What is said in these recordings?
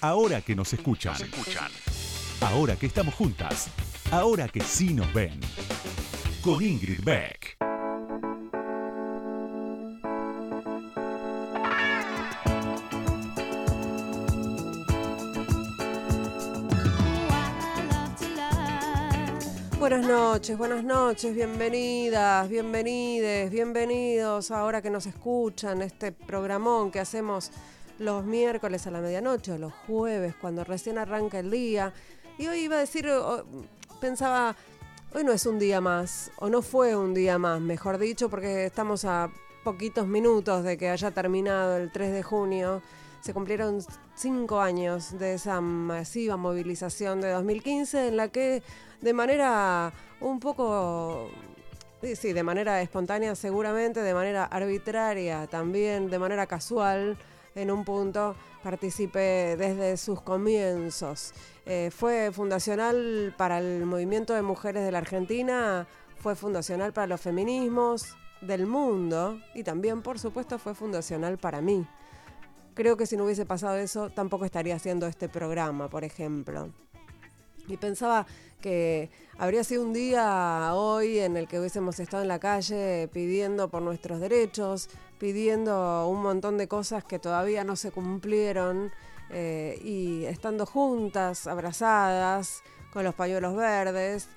Ahora que nos escuchan. Ahora que estamos juntas. Ahora que sí nos ven. Con Ingrid Beck. Buenas noches, buenas noches, bienvenidas, bienvenides, bienvenidos ahora que nos escuchan este programón que hacemos los miércoles a la medianoche o los jueves cuando recién arranca el día. Y hoy iba a decir, pensaba, hoy no es un día más, o no fue un día más, mejor dicho, porque estamos a poquitos minutos de que haya terminado el 3 de junio. Se cumplieron cinco años de esa masiva movilización de 2015 en la que de manera un poco, sí, de manera espontánea seguramente, de manera arbitraria también, de manera casual, en un punto participé desde sus comienzos. Eh, fue fundacional para el movimiento de mujeres de la Argentina, fue fundacional para los feminismos del mundo y también, por supuesto, fue fundacional para mí. Creo que si no hubiese pasado eso, tampoco estaría haciendo este programa, por ejemplo. Y pensaba que habría sido un día hoy en el que hubiésemos estado en la calle pidiendo por nuestros derechos, pidiendo un montón de cosas que todavía no se cumplieron eh, y estando juntas, abrazadas, con los pañuelos verdes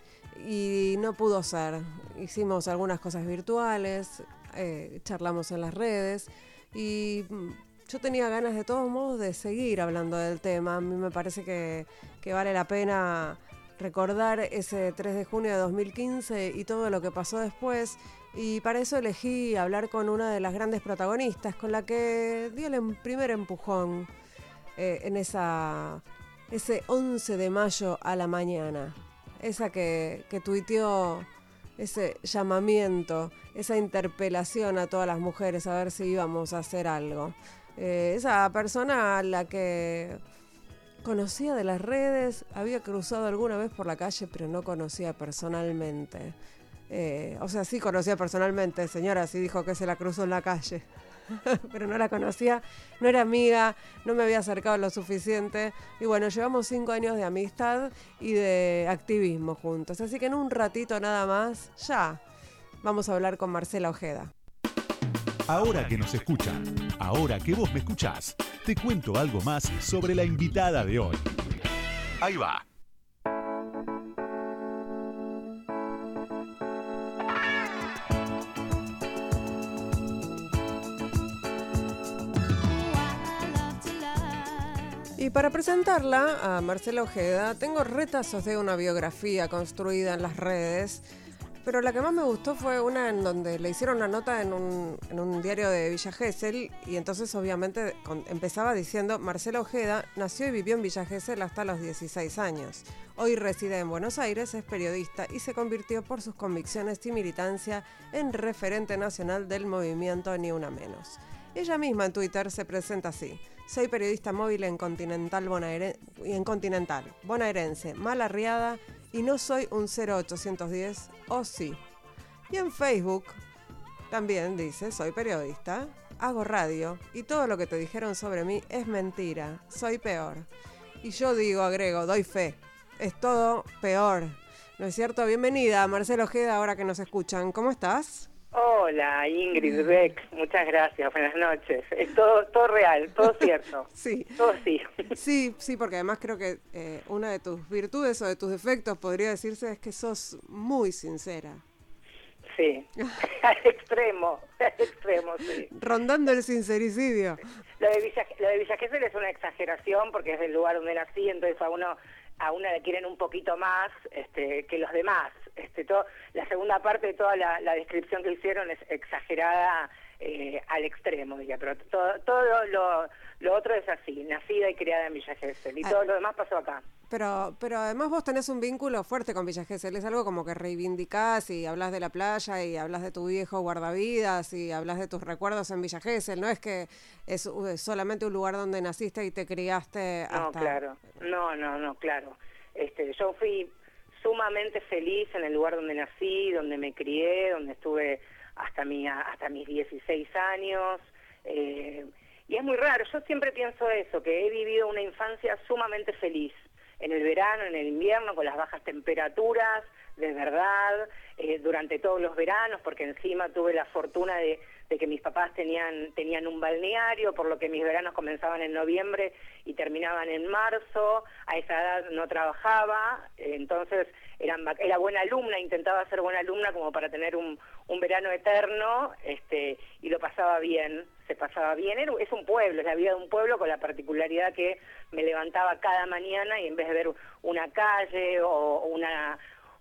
y no pudo ser. Hicimos algunas cosas virtuales, eh, charlamos en las redes y yo tenía ganas de todos modos de seguir hablando del tema. A mí me parece que, vale la pena recordar ese 3 de junio de 2015 y todo lo que pasó después. Y para eso elegí hablar con una de las grandes protagonistas, con la que dio el em, primer empujón eh, en esa, ese 11 de mayo a la mañana. Esa que, que tuiteó ese llamamiento, esa interpelación a todas las mujeres a ver si íbamos a hacer algo. Eh, esa persona a la que conocía de las redes, había cruzado alguna vez por la calle, pero no conocía personalmente. Eh, o sea, sí conocía personalmente, señora, sí dijo que se la cruzó en la calle, pero no la conocía, no era amiga, no me había acercado lo suficiente. Y bueno, llevamos cinco años de amistad y de activismo juntos. Así que en un ratito nada más, ya, vamos a hablar con Marcela Ojeda. Ahora que nos escuchan, ahora que vos me escuchás, te cuento algo más sobre la invitada de hoy. Ahí va. Y para presentarla a Marcela Ojeda, tengo retazos de una biografía construida en las redes pero la que más me gustó fue una en donde le hicieron una nota en un, diario de Villa Gesell y entonces obviamente empezaba diciendo, Marcela Ojeda nació y vivió en Villa Gesell hasta los 16 años. Hoy reside en Buenos Aires, es periodista y se convirtió por sus convicciones y militancia en referente nacional del movimiento Ni Una Menos. Ella misma en Twitter se presenta así. Soy periodista móvil en Continental, en Continental bonaerense, Arriada y no soy un 0810 o sí. Y en Facebook también dice, soy periodista, hago radio y todo lo que te dijeron sobre mí es mentira, soy peor. Y yo digo, agrego, doy fe, es todo peor. ¿No es cierto? Bienvenida, Marcelo Ojeda, ahora que nos escuchan. ¿Cómo estás? Hola, Ingrid Beck, muchas gracias, buenas noches. Es todo, todo real, todo cierto. sí. Todo sí. Sí, sí, porque además creo que eh, una de tus virtudes o de tus defectos podría decirse es que sos muy sincera. Sí, al extremo, al extremo, sí. Rondando el sincericidio. Lo de Villa, lo de Villa es una exageración porque es el lugar donde nací, entonces a uno a una le quieren un poquito más este, que los demás. Este, la segunda parte de toda la, descripción que hicieron es exagerada eh, al extremo, diría, pero todo, todo lo, lo, otro es así, nacida y criada en Villa Gesell, y ah. todo lo demás pasó acá. Pero, pero además vos tenés un vínculo fuerte con Villa Gesell, es algo como que reivindicás y hablas de la playa y hablas de tu viejo guardavidas y hablas de tus recuerdos en Villa Gesell, no es que es, solamente un lugar donde naciste y te criaste hasta... No, claro, no, no, no, claro. Este, yo fui sumamente feliz en el lugar donde nací, donde me crié, donde estuve hasta, mi, hasta mis 16 años. Eh, y es muy raro, yo siempre pienso eso, que he vivido una infancia sumamente feliz, en el verano, en el invierno, con las bajas temperaturas, de verdad, eh, durante todos los veranos, porque encima tuve la fortuna de, que mis papás tenían, tenían un balneario, por lo que mis veranos comenzaban en noviembre y terminaban en marzo, a esa edad no trabajaba, entonces era, era buena alumna, intentaba ser buena alumna como para tener un, un verano eterno, este, y lo pasaba bien, se pasaba bien, es un pueblo, es la vida de un pueblo con la particularidad que me levantaba cada mañana y en vez de ver una calle o una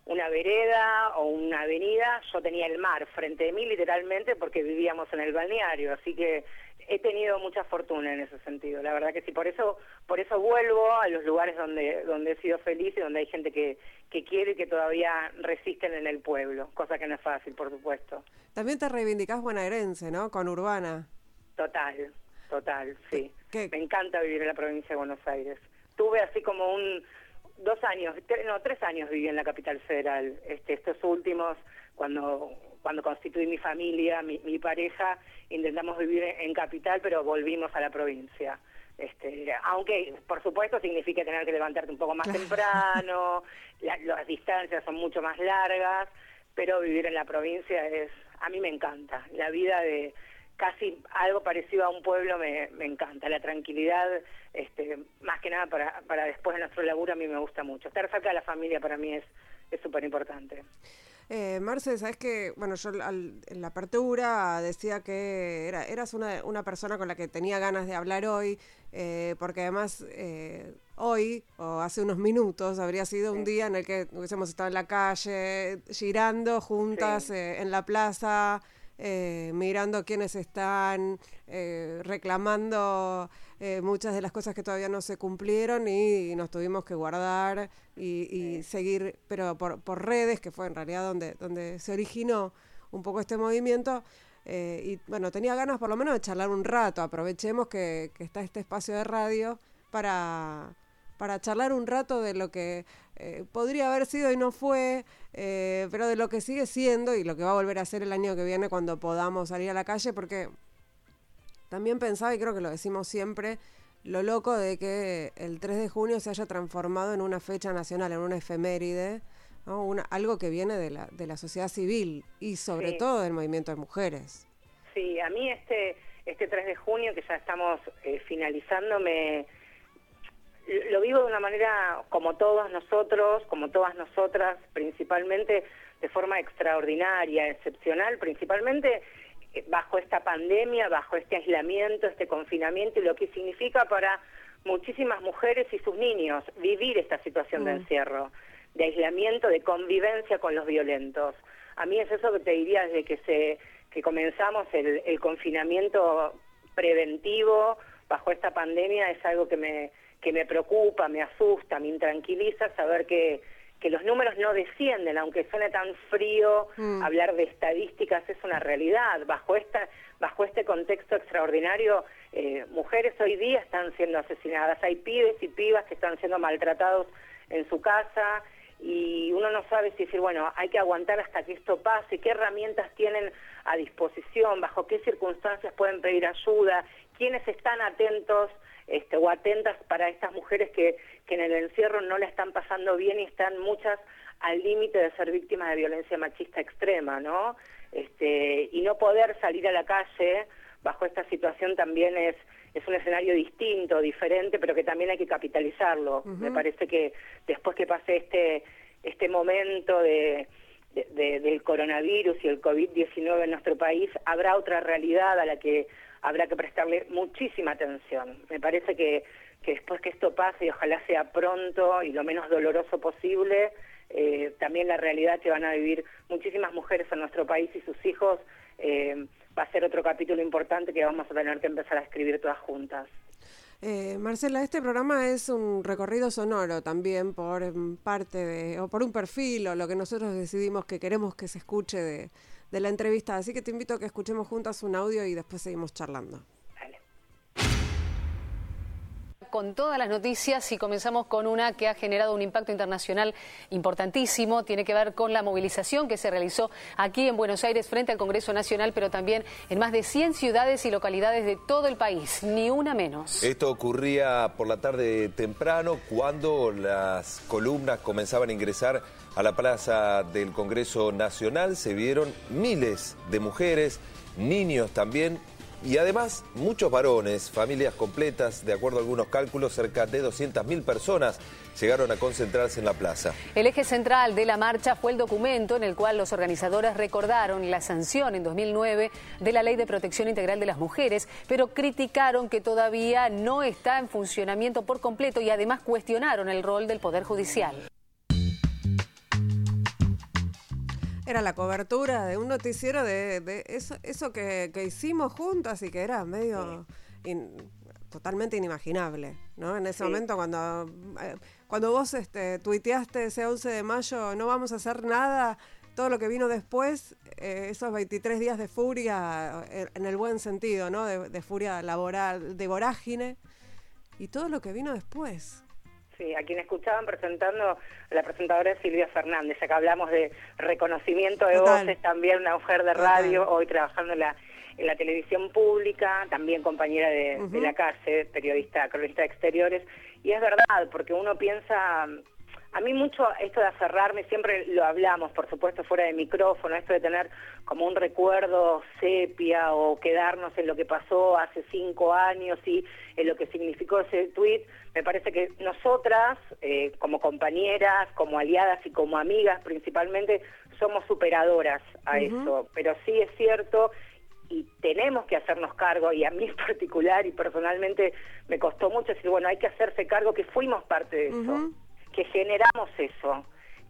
una vereda o una avenida, yo tenía el mar frente de mí literalmente porque vivíamos en el balneario, así que he tenido mucha fortuna en ese sentido, la verdad que sí, por eso por eso vuelvo a los lugares donde donde he sido feliz y donde hay gente que, que quiere y que todavía resisten en el pueblo, cosa que no es fácil, por supuesto. También te reivindicás bonaerense, ¿no? Con Urbana. Total, total, sí. Me encanta vivir en la provincia de Buenos Aires. Tuve así como un dos años, no, tres años viví en la capital federal. Este, estos últimos, cuando cuando constituí mi familia, mi, pareja, intentamos vivir en, capital, pero volvimos a la provincia. Este, aunque, por supuesto, significa tener que levantarte un poco más temprano, las distancias son mucho más largas, pero vivir en la provincia es, a mí me encanta. La vida de, casi algo parecido a un pueblo me, me encanta. La tranquilidad, este, más que nada para, para después de nuestro laburo, a mí me gusta mucho. Estar cerca de la familia para mí es súper importante. Eh, Marce, sabes que, bueno, yo en la apertura decía que era, eras una, una, persona con la que tenía ganas de hablar hoy, eh, porque además eh, hoy, o hace unos minutos, habría sido un día en el que hubiésemos estado en la calle, girando juntas eh, en la plaza, eh, mirando quiénes están eh, reclamando eh, muchas de las cosas que todavía no se cumplieron y, nos tuvimos que guardar y, seguir, pero por, por, redes, que fue en realidad donde, donde se originó un poco este movimiento. y bueno, tenía ganas por lo menos de charlar un rato. Aprovechemos que, que está este espacio de radio para, para charlar un rato de lo que eh, podría haber sido y no fue, eh, pero de lo que sigue siendo y lo que va a volver a ser el año que viene cuando podamos salir a la calle, porque también pensaba, y creo que lo decimos siempre, lo loco de que el 3 de junio se haya transformado en una fecha nacional, en una efeméride, una, algo que viene de la, de la sociedad civil y sobre todo del movimiento de mujeres. Sí, a mí este, este 3 de junio que ya estamos eh, finalizando me lo vivo de una manera como todos nosotros, como todas nosotras, principalmente de forma extraordinaria, excepcional, principalmente eh, bajo esta pandemia, bajo este aislamiento, este confinamiento y lo que significa para muchísimas mujeres y sus niños vivir esta situación de mm. encierro, de aislamiento, de convivencia con los violentos. A mí es eso que te diría desde que se que comenzamos el, el confinamiento preventivo bajo esta pandemia es algo que me que me preocupa, me asusta, me intranquiliza saber que, que los números no descienden, aunque suene tan frío mm. hablar de estadísticas, es una realidad. Bajo, esta, bajo este contexto extraordinario, eh, mujeres hoy día están siendo asesinadas, hay pibes y pibas que están siendo maltratados en su casa y uno no sabe si decir, bueno, hay que aguantar hasta que esto pase, qué herramientas tienen a disposición, bajo qué circunstancias pueden pedir ayuda, quiénes están atentos este, o atentas para estas mujeres que, que en el encierro no la están pasando bien y están muchas al límite de ser víctimas de violencia machista extrema, ¿no? Este, y no poder salir a la calle bajo esta situación también es, es un escenario distinto, diferente, pero que también hay que capitalizarlo. Me parece que después que pase este, este momento de, del coronavirus y el COVID-19 en nuestro país, habrá otra realidad a la que habrá que prestarle muchísima atención. Me parece que, después que esto pase, y ojalá sea pronto y lo menos doloroso posible, eh, también la realidad que van a vivir muchísimas mujeres en nuestro país y sus hijos eh, va a ser otro capítulo importante que vamos a tener que empezar a escribir todas juntas. Eh, Marcela, este programa es un recorrido sonoro también por parte de, o por un perfil o lo que nosotros decidimos que queremos que se escuche de, de la entrevista. Así que te invito a que escuchemos juntas un audio y después seguimos charlando. Con todas las noticias y comenzamos con una que ha generado un impacto internacional importantísimo. Tiene que ver con la movilización que se realizó aquí en Buenos Aires frente al Congreso Nacional, pero también en más de 100 ciudades y localidades de todo el país, ni una menos. Esto ocurría por la tarde temprano cuando las columnas comenzaban a ingresar a la plaza del Congreso Nacional. Se vieron miles de mujeres, niños también y además muchos varones, familias completas, de acuerdo a algunos cálculos, cerca de 200.000 personas llegaron a concentrarse en la plaza. El eje central de la marcha fue el documento en el cual los organizadores recordaron la sanción en 2009 de la Ley de Protección Integral de las Mujeres, pero criticaron que todavía no está en funcionamiento por completo y además cuestionaron el rol del Poder Judicial. Era la cobertura de un noticiero de, eso, que, hicimos juntas y que era medio totalmente inimaginable, ¿no? En ese momento cuando, eh, cuando vos este, tuiteaste ese 11 de mayo, no vamos a hacer nada, todo lo que vino después, eh, esos 23 días de furia, eh, en el buen sentido, ¿no? de furia laboral, de vorágine, y todo lo que vino después. Sí, a quien escuchaban presentando la presentadora Silvia Fernández, acá hablamos de reconocimiento de voces, también una mujer de radio, hoy trabajando en la, en la televisión pública, también compañera de, de la calle, periodista, cronista de exteriores, y es verdad, porque uno piensa a mí mucho esto de aferrarme, siempre lo hablamos, por supuesto, fuera de micrófono, esto de tener como un recuerdo sepia o quedarnos en lo que pasó hace cinco años y en lo que significó ese tuit, me parece que nosotras, eh, como compañeras, como aliadas y como amigas principalmente, somos superadoras a eso. Pero sí es cierto y tenemos que hacernos cargo, y a mí en particular y personalmente me costó mucho decir, bueno, hay que hacerse cargo que fuimos parte de eso que generamos eso,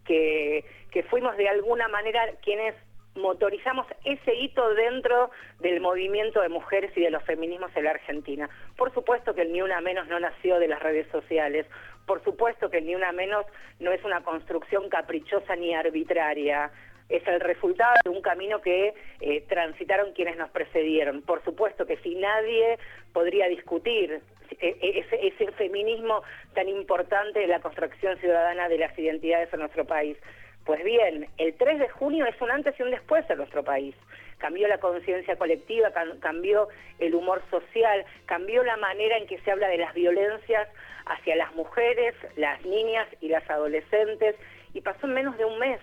que, que fuimos de alguna manera quienes motorizamos ese hito dentro del movimiento de mujeres y de los feminismos en la Argentina. Por supuesto que el Ni Una Menos no nació de las redes sociales, por supuesto que el Ni Una Menos no es una construcción caprichosa ni arbitraria, es el resultado de un camino que eh, transitaron quienes nos precedieron. Por supuesto que si nadie podría discutir ese, ese feminismo tan importante de la construcción ciudadana de las identidades en nuestro país. Pues bien, el 3 de junio es un antes y un después en nuestro país. Cambió la conciencia colectiva, cambió el humor social, cambió la manera en que se habla de las violencias hacia las mujeres, las niñas y las adolescentes, y pasó en menos de un mes.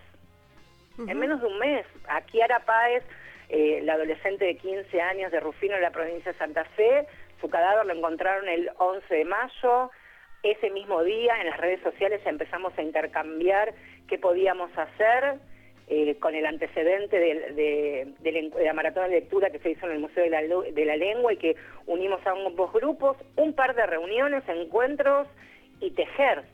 En menos de un mes. Aquí Kiara Páez, eh, la adolescente de 15 años de Rufino en la provincia de Santa Fe, su cadáver lo encontraron el 11 de mayo. Ese mismo día en las redes sociales empezamos a intercambiar qué podíamos hacer eh, con el antecedente de, la maratón de lectura que se hizo en el Museo de la, de la Lengua y que unimos a ambos grupos, un par de reuniones, encuentros y tejer.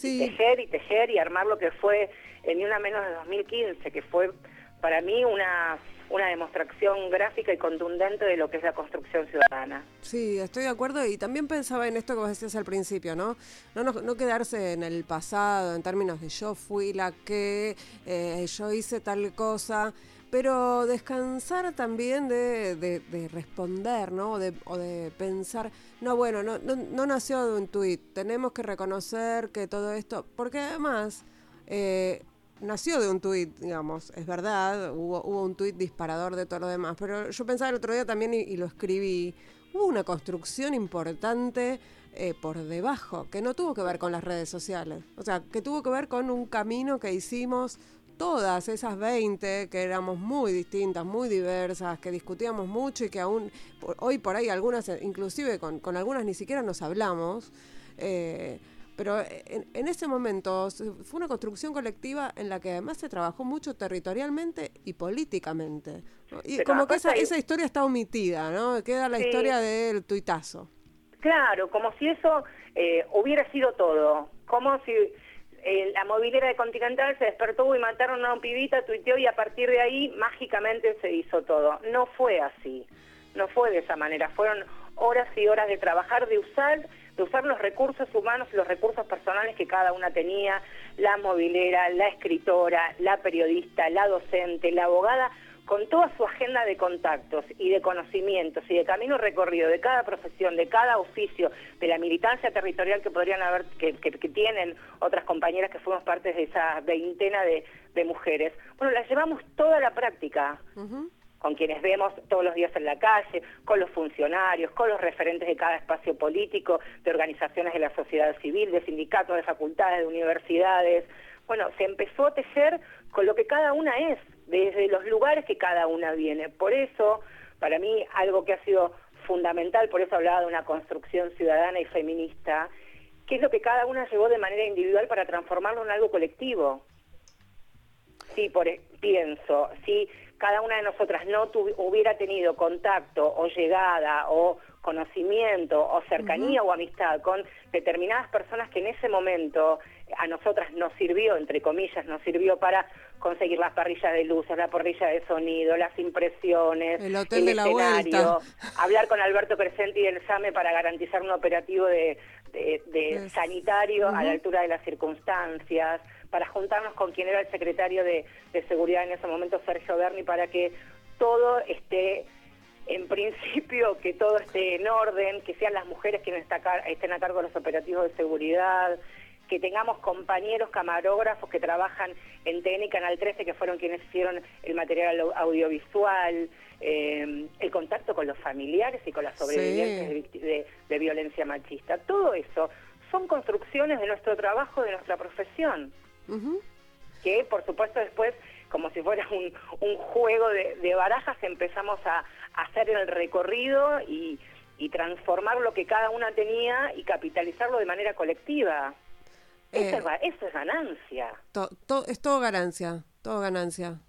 tejer y tejer y armar lo que fue en Ni Una Menos de 2015, que fue para mí una una demostración gráfica y contundente de lo que es la construcción ciudadana. Sí, estoy de acuerdo y también pensaba en esto que vos decías al principio, ¿no? No, no, quedarse en el pasado en términos de yo fui la que, eh, yo hice tal cosa, pero descansar también de, de, responder, ¿no? O de, o de, pensar, no, bueno, no, no, no nació de un tuit, tenemos que reconocer que todo esto, porque además... Eh, nació de un tuit, digamos, es verdad, hubo, un tuit disparador de todo lo demás, pero yo pensaba el otro día también y, lo escribí, hubo una construcción importante eh, por debajo, que no tuvo que ver con las redes sociales, o sea, que tuvo que ver con un camino que hicimos todas esas 20 que éramos muy distintas, muy diversas, que discutíamos mucho y que aún hoy por ahí algunas, inclusive con, con algunas ni siquiera nos hablamos. Eh, pero en, ese momento fue una construcción colectiva en la que además se trabajó mucho territorialmente y políticamente. Y como que esa, esa historia está omitida, ¿no? Queda la historia del tuitazo. Claro, como si eso eh, hubiera sido todo. Como si eh, la movilera de Continental se despertó y mataron a un pibita, tuiteó y a partir de ahí mágicamente se hizo todo. No fue así. No fue de esa manera. Fueron horas y horas de trabajar, de usar de usar los recursos humanos y los recursos personales que cada una tenía, la movilera, la escritora, la periodista, la docente, la abogada, con toda su agenda de contactos y de conocimientos y de camino recorrido de cada profesión, de cada oficio, de la militancia territorial que podrían haber, que, tienen otras compañeras que fuimos parte de esa veintena de, mujeres. Bueno, las llevamos toda la práctica. Con quienes vemos todos los días en la calle, con los funcionarios, con los referentes de cada espacio político, de organizaciones de la sociedad civil, de sindicatos, de facultades, de universidades. Bueno, se empezó a tejer con lo que cada una es, desde los lugares que cada una viene. Por eso, para mí, algo que ha sido fundamental, por eso hablaba de una construcción ciudadana y feminista, que es lo que cada una llevó de manera individual para transformarlo en algo colectivo. Sí, por, e, pienso, si cada una de nosotras no hubiera tenido contacto o llegada o conocimiento o cercanía o amistad con determinadas personas que en ese momento a nosotras nos sirvió, entre comillas, nos sirvió para conseguir las parrillas de luces, la parrilla de sonido, las impresiones, el, escenario, hablar con Alberto Crescenti del SAME para garantizar un operativo de, sanitario a la altura de las circunstancias, para juntarnos con quien era el secretario de, Seguridad en ese momento, Sergio Berni, para que todo esté en principio que todo esté en orden, que sean las mujeres quienes estén a cargo de los operativos de seguridad, que tengamos compañeros camarógrafos que trabajan en TN y Canal 13, que fueron quienes hicieron el material audiovisual, eh, el contacto con los familiares y con las sobrevivientes de, violencia machista. Todo eso son construcciones de nuestro trabajo, de nuestra profesión, que por supuesto después, como si fuera un, juego de, barajas, empezamos a, hacer el recorrido y transformar lo que cada una tenía y capitalizarlo de manera colectiva. Eh, eso, es, ganancia. es todo ganancia, todo ganancia.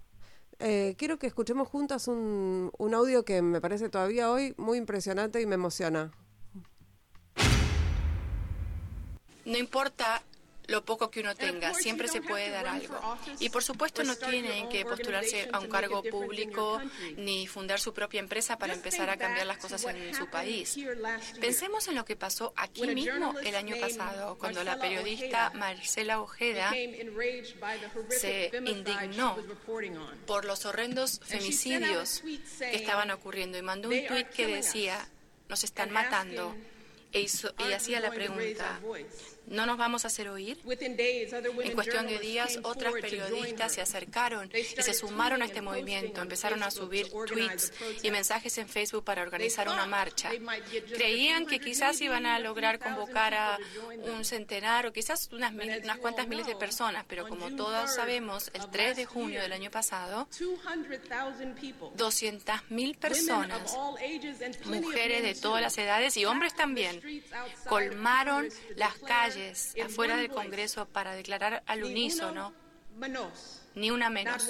Eh, quiero que escuchemos juntas un, un audio que me parece todavía hoy muy impresionante y me emociona. No importa lo poco que uno tenga, siempre se puede dar algo. Y por supuesto no tienen que postularse a un cargo público ni fundar su propia empresa para empezar a cambiar las cosas en su país. Pensemos en lo que pasó aquí mismo el año pasado, cuando la periodista Marcela Ojeda se indignó por los horrendos femicidios que estaban ocurriendo y mandó un tuit que decía, nos están matando. E y hacía la pregunta, ¿No nos vamos a hacer oír? En cuestión de días, otras periodistas se acercaron y se sumaron a este movimiento. Empezaron a subir tweets y mensajes en Facebook para organizar una marcha. Creían que quizás iban a lograr convocar a un centenar o quizás unas, unas cuantas miles de personas, pero como todos sabemos, el 3 de junio del año pasado, 200.000 personas, mujeres de todas las edades y hombres también, colmaron las calles afuera del Congreso para declarar al unísono, ni una menos.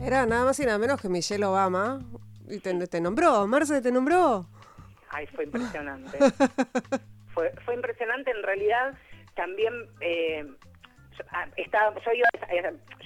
Era nada más y nada menos que Michelle Obama. Y te, nombró, Marce te nombró. Ay, fue impresionante. fue, fue impresionante, en realidad también eh, ah, estaba, yo iba,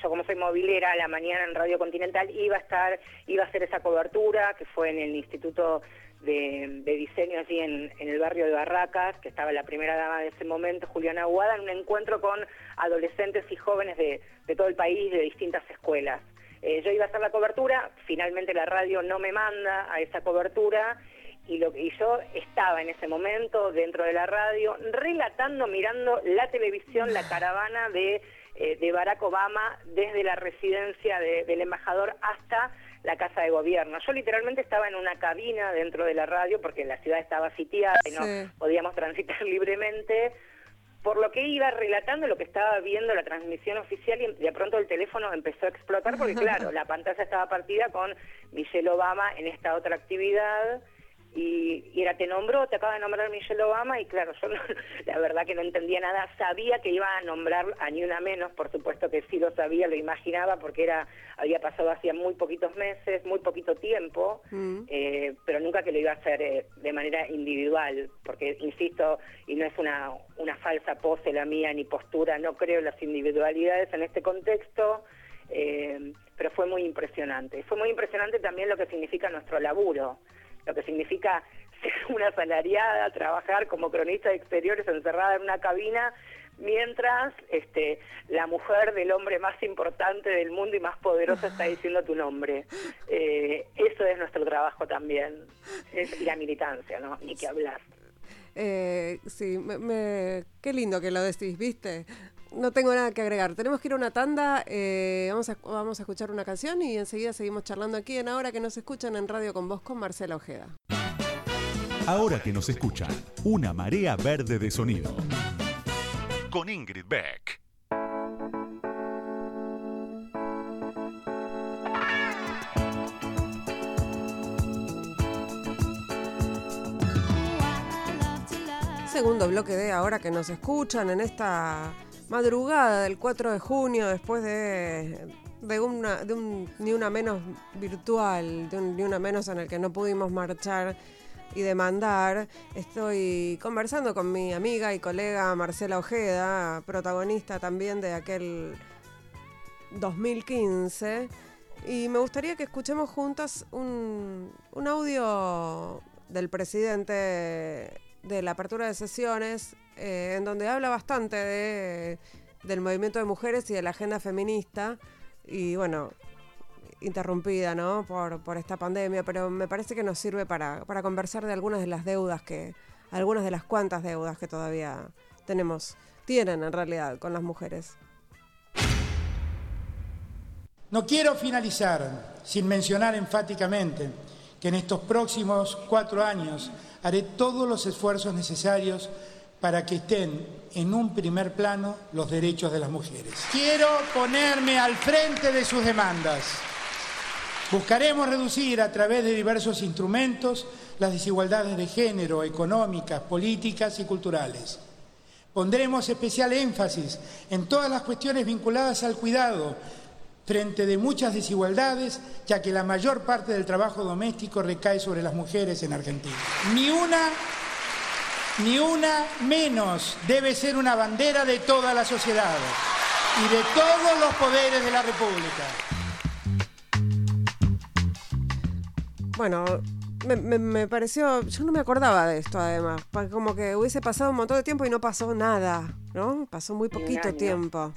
yo como soy movilera a la mañana en Radio Continental iba a estar, iba a hacer esa cobertura que fue en el Instituto de, diseño allí en, el barrio de Barracas, que estaba la primera dama de ese momento, Juliana Aguada, en un encuentro con adolescentes y jóvenes de, todo el país, de distintas escuelas. Eh, yo iba a hacer la cobertura, finalmente la radio no me manda a esa cobertura y, lo, y yo estaba en ese momento dentro de la radio relatando, mirando la televisión, la caravana de, eh, de Barack Obama desde la residencia del embajador hasta la casa de gobierno. Yo literalmente estaba en una cabina dentro de la radio porque la ciudad estaba sitiada y no podíamos transitar libremente, por lo que iba relatando lo que estaba viendo la transmisión oficial y de pronto el teléfono empezó a explotar porque claro, la pantalla estaba partida con Michelle Obama en esta otra actividad y, era te nombró, te acaba de nombrar Michelle Obama y claro, yo la verdad que no entendía nada, sabía que iba a nombrar a ni una menos, por supuesto que sí lo sabía, lo imaginaba porque era había pasado hacía muy poquitos meses, muy poquito tiempo, mm. eh, pero nunca que lo iba a hacer eh, de manera individual, porque insisto, y no es una, una falsa pose la mía ni postura, no creo en las individualidades en este contexto, eh, pero fue muy impresionante. Fue muy impresionante también lo que significa nuestro laburo lo que significa ser una asalariada, trabajar como cronista de exteriores encerrada en una cabina mientras este, la mujer del hombre más importante del mundo y más poderoso está diciendo tu nombre. Eh, eso es nuestro trabajo también, es la militancia, ¿no? Ni que hablar. Eh, sí, me, qué lindo que lo decís, ¿viste? No tengo nada que agregar. Tenemos que ir a una tanda. Eh, vamos, a, vamos a escuchar una canción y enseguida seguimos charlando aquí en Ahora que nos escuchan en Radio con Vos con Marcela Ojeda. Ahora que nos escuchan, una marea verde de sonido. Con Ingrid Beck. Segundo bloque de Ahora que nos escuchan en esta madrugada del 4 de junio, después de, de una, de un ni una menos virtual, de un ni una menos en el que no pudimos marchar y demandar, estoy conversando con mi amiga y colega Marcela Ojeda, protagonista también de aquel 2015. Y me gustaría que escuchemos juntas un, un audio del presidente de la apertura de sesiones, eh, en donde habla bastante de, del movimiento de mujeres y de la agenda feminista. Y bueno, interrumpida ¿no? por, por esta pandemia, pero me parece que nos sirve para, para conversar de algunas de las deudas que, algunas de las cuantas deudas que todavía tenemos, tienen en realidad con las mujeres. No quiero finalizar sin mencionar enfáticamente que en estos próximos cuatro años haré todos los esfuerzos necesarios para que estén en un primer plano los derechos de las mujeres. Quiero ponerme al frente de sus demandas. Buscaremos reducir a través de diversos instrumentos las desigualdades de género, económicas, políticas y culturales. Pondremos especial énfasis en todas las cuestiones vinculadas al cuidado frente de muchas desigualdades, ya que la mayor parte del trabajo doméstico recae sobre las mujeres en Argentina. Ni una, ni una menos debe ser una bandera de toda la sociedad y de todos los poderes de la República. Bueno, me, me, me, pareció, yo no me acordaba de esto además, como que hubiese pasado un montón de tiempo y no pasó nada, ¿no? Pasó muy poquito tiempo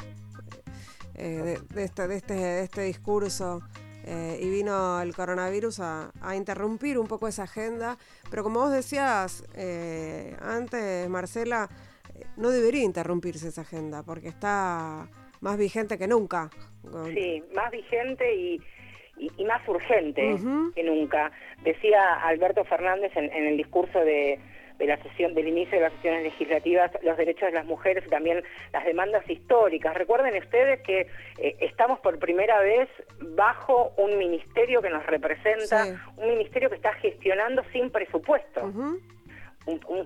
eh, de, de, este, de, este, de este discurso. Eh, y vino el coronavirus a, a, interrumpir un poco esa agenda. Pero como vos decías eh, antes, Marcela, no debería interrumpirse esa agenda porque está más vigente que nunca. Sí, más vigente y, y, y más urgente uh -huh. que nunca. Decía Alberto Fernández en, en el discurso de, de la sesión del inicio de las sesiones legislativas los derechos de las mujeres y también las demandas históricas. Recuerden ustedes que eh, estamos por primera vez bajo un ministerio que nos representa, sí. un ministerio que está gestionando sin presupuesto. Uh -huh.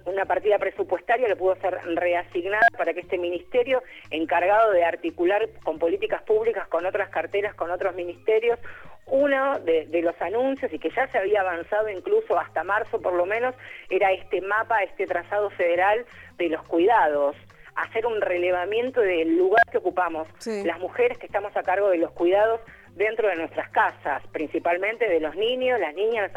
Una partida presupuestaria le pudo ser reasignada para que este ministerio, encargado de articular con políticas públicas, con otras carteras, con otros ministerios, uno de, de, los anuncios y que ya se había avanzado incluso hasta marzo por lo menos, era este mapa, este trazado federal de los cuidados hacer un relevamiento del lugar que ocupamos, sí. las mujeres que estamos a cargo de los cuidados dentro de nuestras casas, principalmente de los niños, las niñas,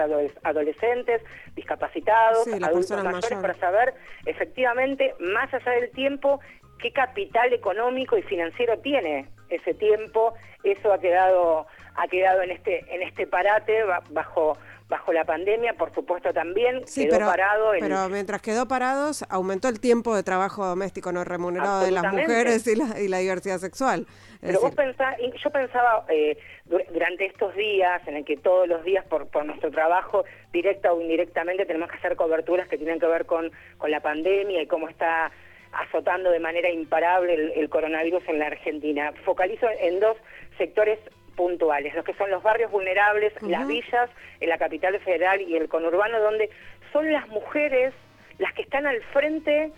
adolescentes, discapacitados, sí, adultos mayores, mayor. para saber efectivamente, más allá del tiempo, qué capital económico y financiero tiene ese tiempo. Eso ha quedado ha quedado en este en este parate bajo bajo la pandemia, por supuesto también sí, quedó pero, parado. En... Pero mientras quedó parados, aumentó el tiempo de trabajo doméstico no remunerado de las mujeres y la, y la diversidad sexual. Pero decir... vos pensás, yo pensaba eh, durante estos días, en el que todos los días por, por nuestro trabajo, directa o indirectamente, tenemos que hacer coberturas que tienen que ver con, con la pandemia y cómo está azotando de manera imparable el, el coronavirus en la Argentina. Focalizo en dos sectores puntuales, los que son los barrios vulnerables, uh -huh. las villas, en la capital federal y el conurbano, donde son las mujeres las que están al frente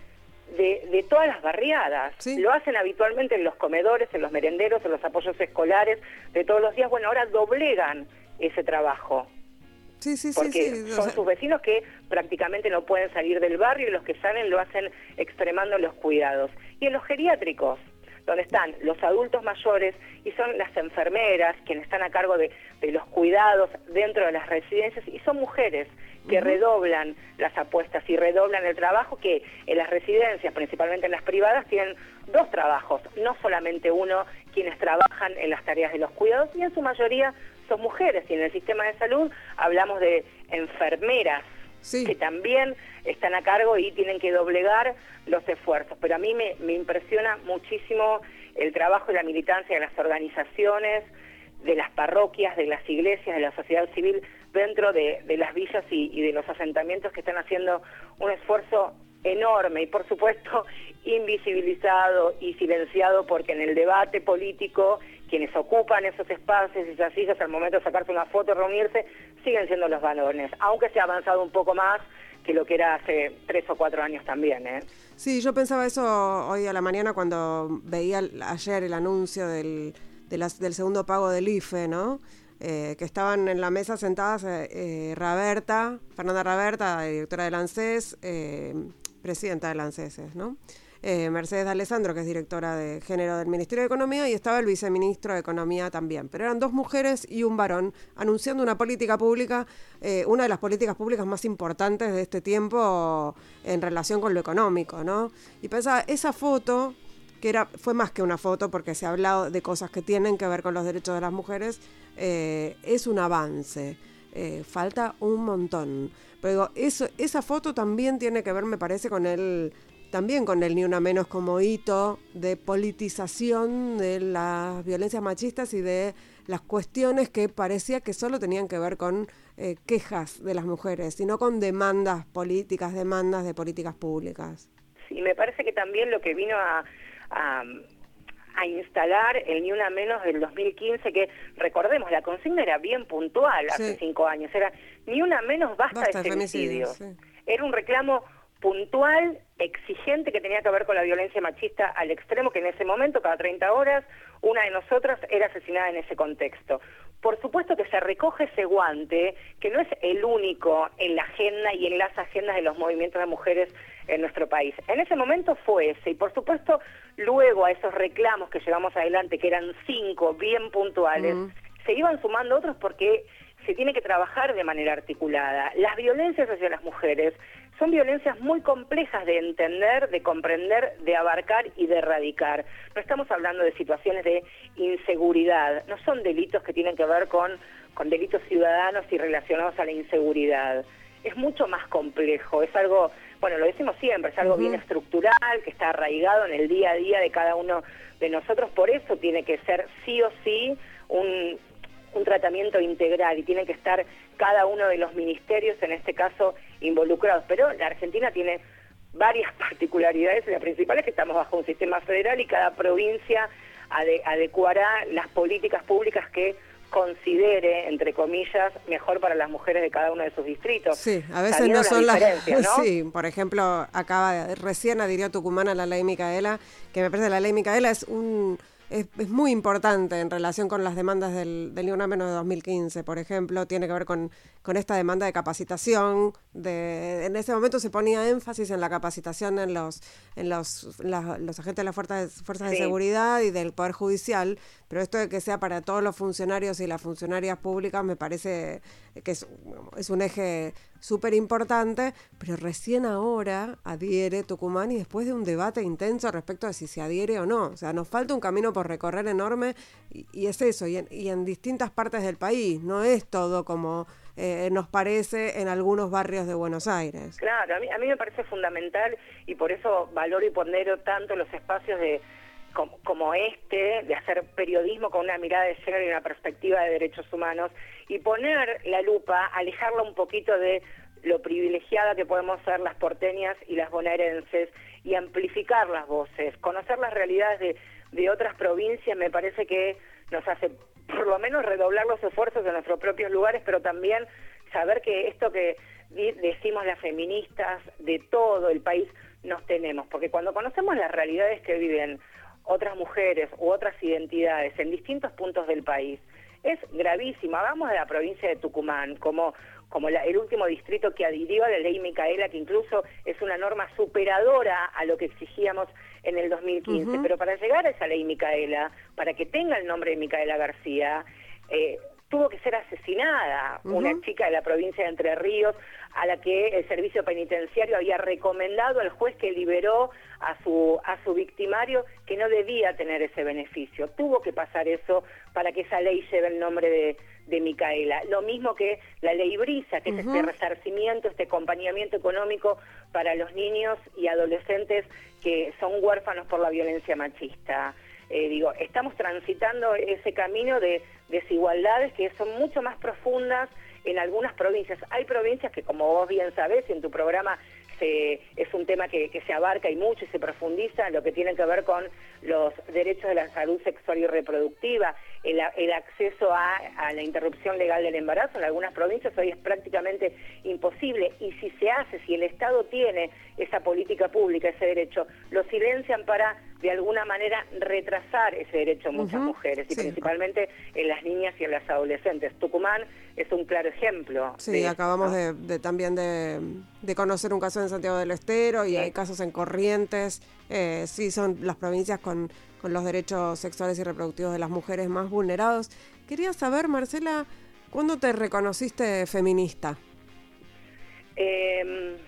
de, de todas las barriadas. Sí. Lo hacen habitualmente en los comedores, en los merenderos, en los apoyos escolares de todos los días. Bueno, ahora doblegan ese trabajo. Sí, sí, porque sí, sí. son sus vecinos que prácticamente no pueden salir del barrio y los que salen lo hacen extremando los cuidados. Y en los geriátricos, donde están los adultos mayores y son las enfermeras quienes están a cargo de, los cuidados dentro de las residencias y son mujeres que redoblan las apuestas y redoblan el trabajo que en las residencias, principalmente en las privadas, tienen dos trabajos, no solamente uno, quienes trabajan en las tareas de los cuidados y en su mayoría son mujeres. Y en el sistema de salud hablamos de enfermeras que también están a cargo y tienen que doblegar los esfuerzos. Pero a mí me, impresiona muchísimo el trabajo y la militancia de las organizaciones, de las parroquias, de las iglesias, de la sociedad civil dentro de, las villas y, de los asentamientos que están haciendo un esfuerzo enorme y por supuesto invisibilizado y silenciado porque en el debate político quienes ocupan esos espacios y esas sillas al momento de sacarse una foto, reunirse, siguen siendo los varones, aunque se ha avanzado un poco más que lo que era hace tres o cuatro años también. ¿eh? Sí, yo pensaba eso hoy a la mañana cuando veía ayer el anuncio del, del segundo pago del IFE, ¿no? Eh, que estaban en la mesa sentadas eh, eh Raberta, Fernanda Raberta, directora del ANSES, presidenta del ANSES, ¿no? Eh, Mercedes Alessandro, que es directora de género del Ministerio de Economía, y estaba el viceministro de Economía también. Pero eran dos mujeres y un varón anunciando una política pública, eh, una de las políticas públicas más importantes de este tiempo en relación con lo económico, ¿no? Y pensaba, esa foto que era, fue más que una foto porque se ha hablado de cosas que tienen que ver con los derechos de las mujeres, eh, es un avance. falta un montón. Pero digo, eso, esa foto también tiene que ver, me parece, con el también con el Ni Una Menos como hito de politización de las violencias machistas y de las cuestiones que parecía que solo tenían que ver con eh, quejas de las mujeres, sino con demandas políticas, demandas de políticas públicas. Sí, me parece que también lo que vino a, a, instalar el Ni Una Menos del 2015, que recordemos, la consigna era bien puntual hace cinco años, era Ni Una Menos basta, de femicidio. Era un reclamo puntual, exigente, que tenía que ver con la violencia machista al extremo, que en ese momento, cada 30 horas, una de nosotras era asesinada en ese contexto. Por supuesto que se recoge ese guante, que no es el único en la agenda y en las agendas de los movimientos de mujeres en nuestro país. En ese momento fue ese, y por supuesto, luego a esos reclamos que llevamos adelante, que eran cinco bien puntuales, se iban sumando otros porque se tiene que trabajar de manera articulada. Las violencias hacia las mujeres son violencias muy complejas de entender, de comprender, de abarcar y de erradicar. No estamos hablando de situaciones de inseguridad, no son delitos que tienen que ver con, con delitos ciudadanos y relacionados a la inseguridad. Es mucho más complejo, es algo, bueno, lo decimos siempre, es algo bien estructural, que está arraigado en el día a día de cada uno de nosotros, por eso tiene que ser sí o sí un, un tratamiento integral y tiene que estar cada uno de los ministerios, en este caso, involucrados. Pero la Argentina tiene varias particularidades, la principal es que estamos bajo un sistema federal y cada provincia adecuará las políticas públicas que considere, entre comillas, mejor para las mujeres de cada uno de sus distritos. Sí, a veces no son las... Sí, por ejemplo, acaba recién adhirió Tucumán a la ley Micaela, que me parece que la ley Micaela es un es, muy importante en relación con las demandas del, del Ni Una Menos de 2015, por ejemplo, tiene que ver con, con esta demanda de capacitación. De, en ese momento se ponía énfasis en la capacitación en los, en los, los agentes de las fuerzas, fuerzas de seguridad y del Poder Judicial, pero esto de que sea para todos los funcionarios y las funcionarias públicas me parece que es, un eje súper importante, pero recién ahora adhiere Tucumán y después de un debate intenso respecto a si se adhiere o no. O sea, nos falta un camino por recorrer enorme y, es eso, y en, distintas partes del país, no es todo como eh, nos parece en algunos barrios de Buenos Aires. Claro, a mí, a mí me parece fundamental y por eso valoro y pondero tanto los espacios de como, este, de hacer periodismo con una mirada de género y una perspectiva de derechos humanos, y poner la lupa, alejarla un poquito de lo privilegiada que podemos ser las porteñas y las bonaerenses y amplificar las voces, conocer las realidades de, de otras provincias me parece que nos hace por lo menos redoblar los esfuerzos en nuestros propios lugares, pero también saber que esto que decimos las feministas de todo el país nos tenemos, porque cuando conocemos las realidades que viven otras mujeres u otras identidades en distintos puntos del país es gravísimo. Hagamos de la provincia de Tucumán como, como el último distrito que adhirió a la ley Micaela, que incluso es una norma superadora a lo que exigíamos en el 2015. Pero para llegar a esa ley Micaela, para que tenga el nombre de Micaela García, eh, tuvo que ser asesinada una chica de la provincia de Entre Ríos a la que el servicio penitenciario había recomendado al juez que liberó a su a su victimario que no debía tener ese beneficio. Tuvo que pasar eso para que esa ley lleve el nombre de, de Micaela. Lo mismo que la ley Brisa, que es este resarcimiento, este acompañamiento económico para los niños y adolescentes que son huérfanos por la violencia machista. Eh, digo, estamos transitando ese camino de desigualdades que son mucho más profundas en algunas provincias. Hay provincias que, como vos bien sabés, en tu programa es un tema que, se abarca y mucho y se profundiza lo que tiene que ver con los derechos de la salud sexual y reproductiva, el, acceso a, la interrupción legal del embarazo. En algunas provincias hoy es prácticamente imposible y si se hace, si el Estado tiene esa política pública, ese derecho, lo silencian para de alguna manera retrasar ese derecho en muchas mujeres y principalmente en las niñas y en las adolescentes. Tucumán es un claro ejemplo. Sí, acabamos de, también de, conocer un caso en Santiago del Estero y hay casos en Corrientes. Eh, sí, son las provincias con, con los derechos sexuales y reproductivos de las mujeres más vulnerados. Quería saber, Marcela, ¿cuándo te reconociste feminista? Eh,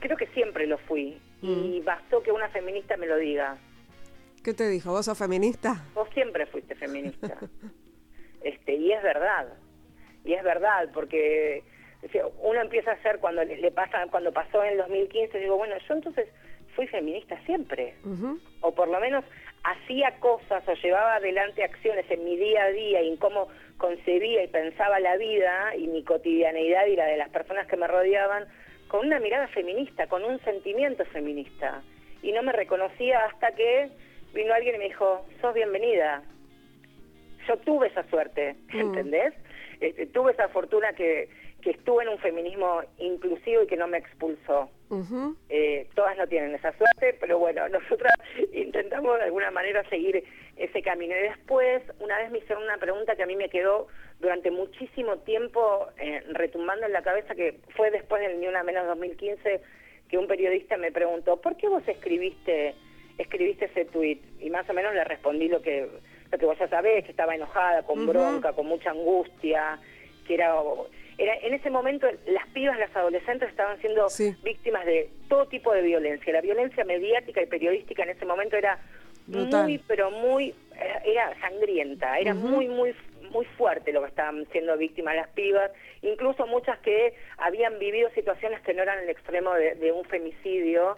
creo que siempre lo fui y mm. bastó que una feminista me lo diga. ¿Qué te dijo? ¿Vos sos feminista? Vos siempre fuiste feminista. este Y es verdad. Y es verdad, porque uno empieza a hacer cuando le pasa, cuando pasó en el 2015, digo, bueno, yo entonces fui feminista siempre. O por lo menos hacía cosas o llevaba adelante acciones en mi día a día y en cómo concebía y pensaba la vida y mi cotidianeidad y la de las personas que me rodeaban con una mirada feminista, con un sentimiento feminista. Y no me reconocía hasta que vino alguien y me dijo, sos bienvenida. Yo tuve esa suerte, mm. ¿entendés? Este, tuve esa fortuna que, que estuve en un feminismo inclusivo y que no me expulsó. Eh, todas no tienen esa suerte, pero bueno, nosotras intentamos de alguna manera seguir ese camino. Y después, una vez me hicieron una pregunta que a mí me quedó durante muchísimo tiempo eh, retumbando en la cabeza, que fue después del Ni Una Menos 2015, que un periodista me preguntó, ¿por qué vos escribiste escribiste ese tuit? Y más o menos le respondí lo que, lo que vos ya sabés, que estaba enojada, con bronca, con mucha angustia, que era era, en ese momento las pibas, las adolescentes estaban siendo víctimas de todo tipo de violencia. La violencia mediática y periodística en ese momento era muy, pero muy, eh, era sangrienta, era muy, muy muy fuerte lo que estaban siendo víctimas las pibas, incluso muchas que habían vivido situaciones que no eran el extremo de, un femicidio.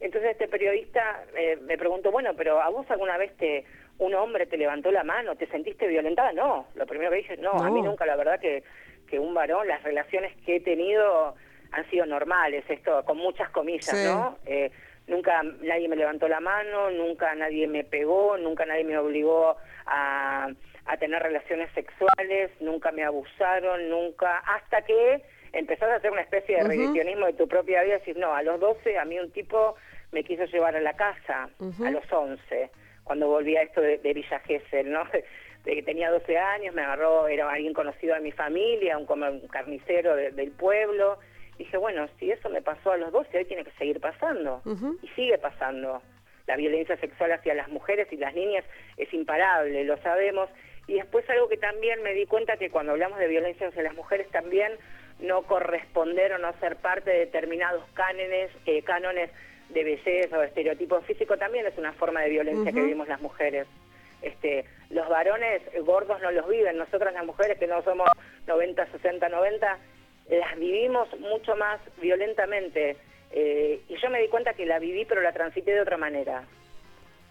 Entonces este periodista eh, me preguntó, bueno, pero ¿a vos alguna vez te un hombre te levantó la mano, te sentiste violentada? No, lo primero que dije, no. a mí nunca, la verdad que que un varón, las relaciones que he tenido han sido normales, esto con muchas comillas, ¿no? Eh, nunca nadie me levantó la mano, nunca nadie me pegó, nunca nadie me obligó a, a tener relaciones sexuales, nunca me abusaron, nunca, hasta que empezás a hacer una especie de revisionismo de tu propia vida decir, no, a los 12 a mí un tipo me quiso llevar a la casa, a los 11, cuando volví a esto de, de Villa Gesell, ¿no? que tenía 12 años, me agarró, era alguien conocido de mi familia, un, carnicero del pueblo. Dije, bueno, si eso me pasó a los 12, hoy tiene que seguir pasando. Y sigue pasando. La violencia sexual hacia las mujeres y las niñas es imparable, lo sabemos. Y después algo que también me di cuenta que cuando hablamos de violencia hacia las mujeres también no corresponder o no ser parte de determinados cánones, eh, cánones de belleza o de estereotipo físico también es una forma de violencia que vivimos las mujeres. Este, los varones gordos no los viven, nosotras las mujeres que no somos 90, 60, 90, las vivimos mucho más violentamente. Eh, y yo me di cuenta que la viví, pero la transité de otra manera,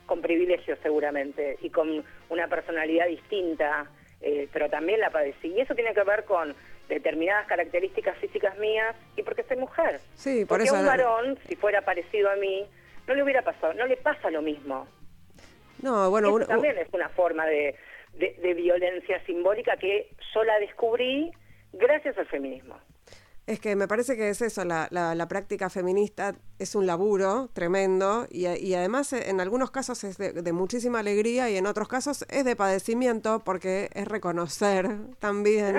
con privilegios seguramente, y con una personalidad distinta, eh, pero también la padecí. Y eso tiene que ver con determinadas características físicas mías y porque soy mujer. Sí, por porque a un varón, si fuera parecido a mí, no le hubiera pasado, no le pasa lo mismo. No, bueno, también es una forma de, de, violencia simbólica que yo la descubrí gracias al feminismo. Es que me parece que es eso, la, la, práctica feminista es un laburo tremendo y, y además eh, en algunos casos es de, muchísima alegría y en otros casos es de padecimiento porque es reconocer también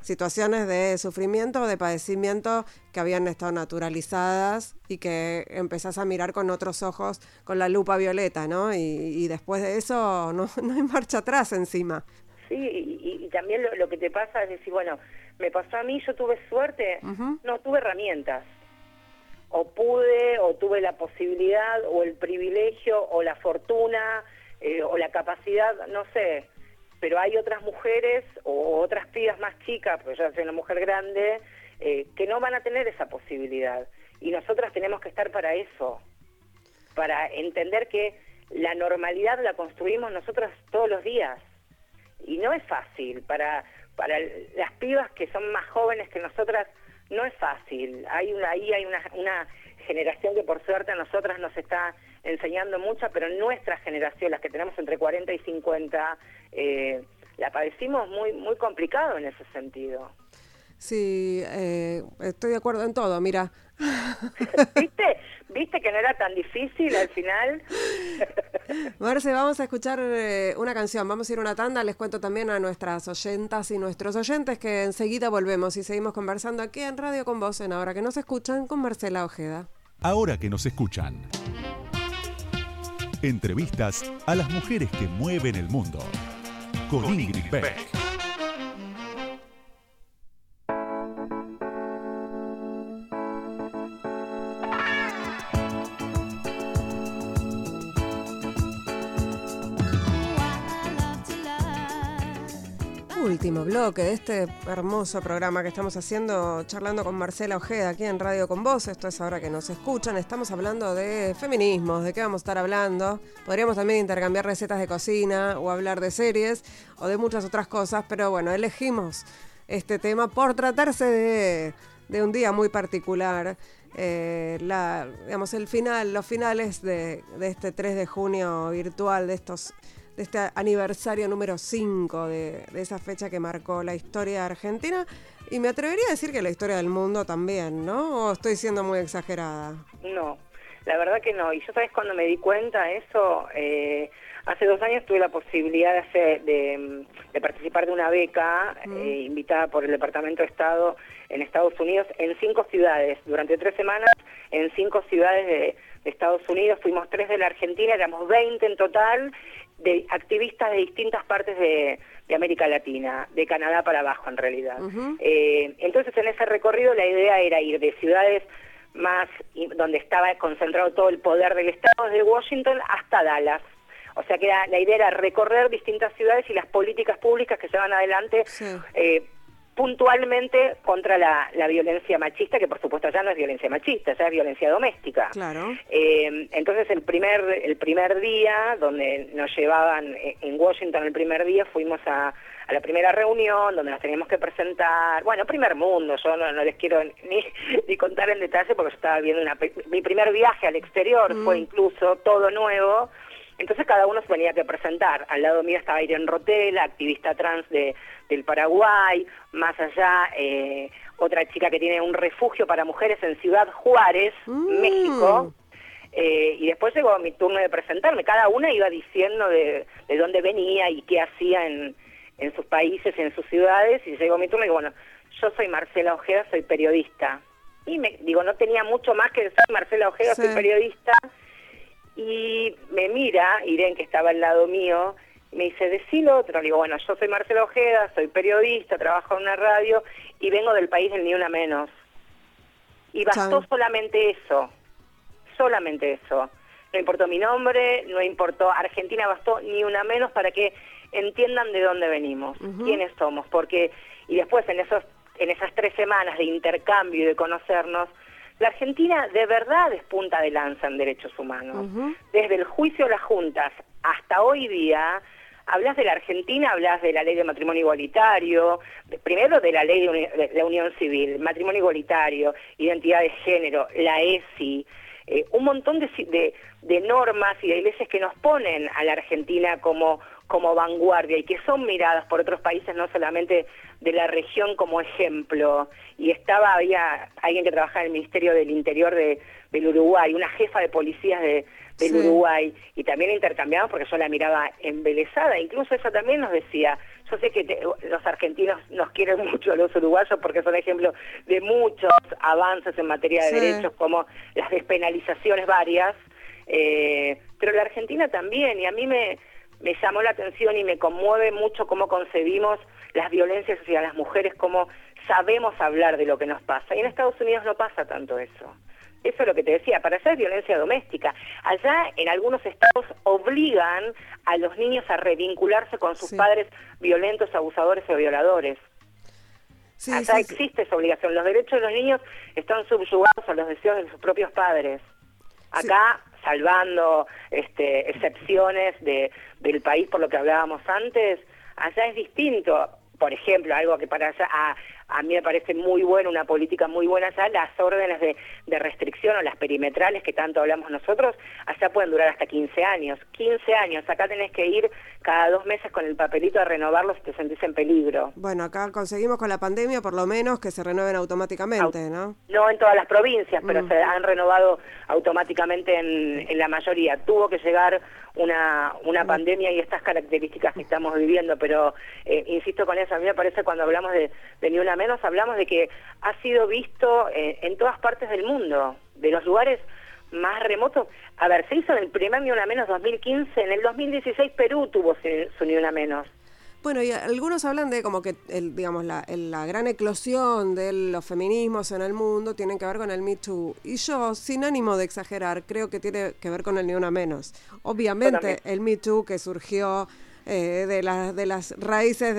situaciones de sufrimiento o de padecimiento que habían estado naturalizadas y que empezás a mirar con otros ojos, con la lupa violeta, ¿no? Y, después de eso no, no hay marcha atrás encima. Sí, y, también lo, lo que te pasa es decir, bueno, me pasó a mí, yo tuve suerte, no tuve herramientas. O pude, o tuve la posibilidad, o el privilegio, o la fortuna, eh, o la capacidad, no sé. Pero hay otras mujeres, o otras pibas más chicas, porque yo soy una mujer grande, eh, que no van a tener esa posibilidad. Y nosotras tenemos que estar para eso, para entender que la normalidad la construimos nosotras todos los días. Y no es fácil para para las pibas que son más jóvenes que nosotras no es fácil. Hay una, ahí hay una, una generación que por suerte a nosotras nos está enseñando mucha, pero nuestra generación, las que tenemos entre 40 y 50, eh, la padecimos muy, muy complicado en ese sentido. Sí, eh, estoy de acuerdo en todo, mira. ¿Viste? ¿Viste que no era tan difícil al final? Marce, vamos a escuchar eh, una canción, vamos a ir a una tanda, les cuento también a nuestras oyentas y nuestros oyentes que enseguida volvemos y seguimos conversando aquí en Radio con Vos en Ahora que nos escuchan con Marcela Ojeda. Ahora que nos escuchan. Entrevistas a las mujeres que mueven el mundo. Con, Ingrid Beck. Bloque de este hermoso programa que estamos haciendo, charlando con Marcela Ojeda aquí en Radio con Vos. Esto es ahora que nos escuchan. Estamos hablando de feminismos, de qué vamos a estar hablando. Podríamos también intercambiar recetas de cocina o hablar de series o de muchas otras cosas, pero bueno, elegimos este tema por tratarse de, un día muy particular. Eh, la, digamos, el final, los finales de este 3 de junio virtual, de estos de este aniversario número 5 de, esa fecha que marcó la historia de Argentina. Y me atrevería a decir que la historia del mundo también, ¿no? ¿O estoy siendo muy exagerada? No, la verdad que no. Y yo, ¿sabes? Cuando me di cuenta de eso, eh, hace dos años tuve la posibilidad de, hacer, de, participar de una beca eh, invitada por el Departamento de Estado en Estados Unidos en cinco ciudades. Durante tres semanas, en cinco ciudades de, de Estados Unidos. Fuimos tres de la Argentina, éramos 20 en total de activistas de distintas partes de, América Latina, de Canadá para abajo en realidad. Eh, entonces en ese recorrido la idea era ir de ciudades más donde estaba concentrado todo el poder del Estado, de Washington hasta Dallas. O sea que la idea era recorrer distintas ciudades y las políticas públicas que se van adelante eh, puntualmente contra la, violencia machista, que por supuesto ya no es violencia machista, ya es violencia doméstica. Claro. Eh, entonces el primer, el primer día, donde nos llevaban eh, en Washington el primer día, fuimos a, a la primera reunión donde nos teníamos que presentar, bueno, primer mundo, yo no, les quiero ni, ni, contar en detalle porque yo estaba viendo una, mi primer viaje al exterior, fue mm. incluso todo nuevo, entonces cada uno se tenía que presentar. Al lado mío estaba Irene Rotela, activista trans de, del Paraguay, más allá eh, otra chica que tiene un refugio para mujeres en Ciudad Juárez, mm. México. Eh, y después llegó mi turno de presentarme. Cada una iba diciendo de, de dónde venía y qué hacía en, en sus países, en sus ciudades. Y llegó mi turno y digo, bueno, yo soy Marcela Ojeda, soy periodista. Y me digo, no tenía mucho más que decir, Marcela Ojeda, soy periodista y me mira, Irene, que estaba al lado mío, me dice, decilo otro. Le digo, bueno, yo soy Marcelo Ojeda, soy periodista, trabajo en una radio y vengo del país del Ni Una Menos. Y bastó solamente eso, solamente eso. No importó mi nombre, no importó Argentina, bastó ni una menos para que entiendan de dónde venimos, quiénes somos, porque y después en esos en esas tres semanas de intercambio y de conocernos, la Argentina de verdad es punta de lanza en derechos humanos. Desde el juicio de las juntas hasta hoy día, hablas de la Argentina, hablas de la ley de matrimonio igualitario, primero de la ley de, la unión civil, matrimonio igualitario, identidad de género, la ESI, eh, un montón de, de, normas y de leyes que nos ponen a la Argentina como, como vanguardia y que son miradas por otros países no solamente de la región como ejemplo. Y estaba, había alguien que trabajaba en el Ministerio del Interior de, del Uruguay, una jefa de policías de, del Uruguay, y también intercambiamos porque yo la miraba embelesada, incluso ella también nos decía, yo sé que los argentinos nos quieren mucho a los uruguayos porque son ejemplo de muchos avances en materia de derechos, como las despenalizaciones varias, eh, pero la Argentina también, y a mí me, me llamó la atención y me conmueve mucho cómo concebimos las violencias hacia las mujeres, cómo sabemos hablar de lo que nos pasa. Y en Estados Unidos no pasa tanto eso. Eso es lo que te decía, para hacer violencia doméstica. Allá en algunos estados obligan a los niños a revincularse con sus padres violentos, abusadores o violadores. Allá existe esa obligación. Los derechos de los niños están subyugados a los deseos de sus propios padres. Acá, salvando este, excepciones de, del país por lo que hablábamos antes, allá es distinto. Por ejemplo, algo que para a, a mí me parece muy bueno, una política muy buena allá, las órdenes de, restricción o las perimetrales que tanto hablamos nosotros, allá pueden durar hasta 15 años. 15 años, acá tenés que ir cada dos meses con el papelito a renovarlos si te sentís en peligro. Bueno, acá conseguimos con la pandemia por lo menos que se renueven automáticamente, ¿no? No en todas las provincias, pero mm. se han renovado automáticamente en, en la mayoría. Tuvo que llegar una, una pandemia y estas características que estamos viviendo, pero eh, insisto con eso, a mí me parece cuando hablamos de, Ni Una Menos, hablamos de que ha sido visto eh, en todas partes del mundo, de los lugares más remotos. A ver, se hizo el primer Ni Una Menos 2015, en el 2016 Perú tuvo su Ni Una Menos. Bueno, y algunos hablan de como que, el, digamos, la, la, gran eclosión de los feminismos en el mundo tienen que ver con el Me Too. Y yo, sin ánimo de exagerar, creo que tiene que ver con el Ni Una Menos. Obviamente, el Me Too que surgió eh, de, de las raíces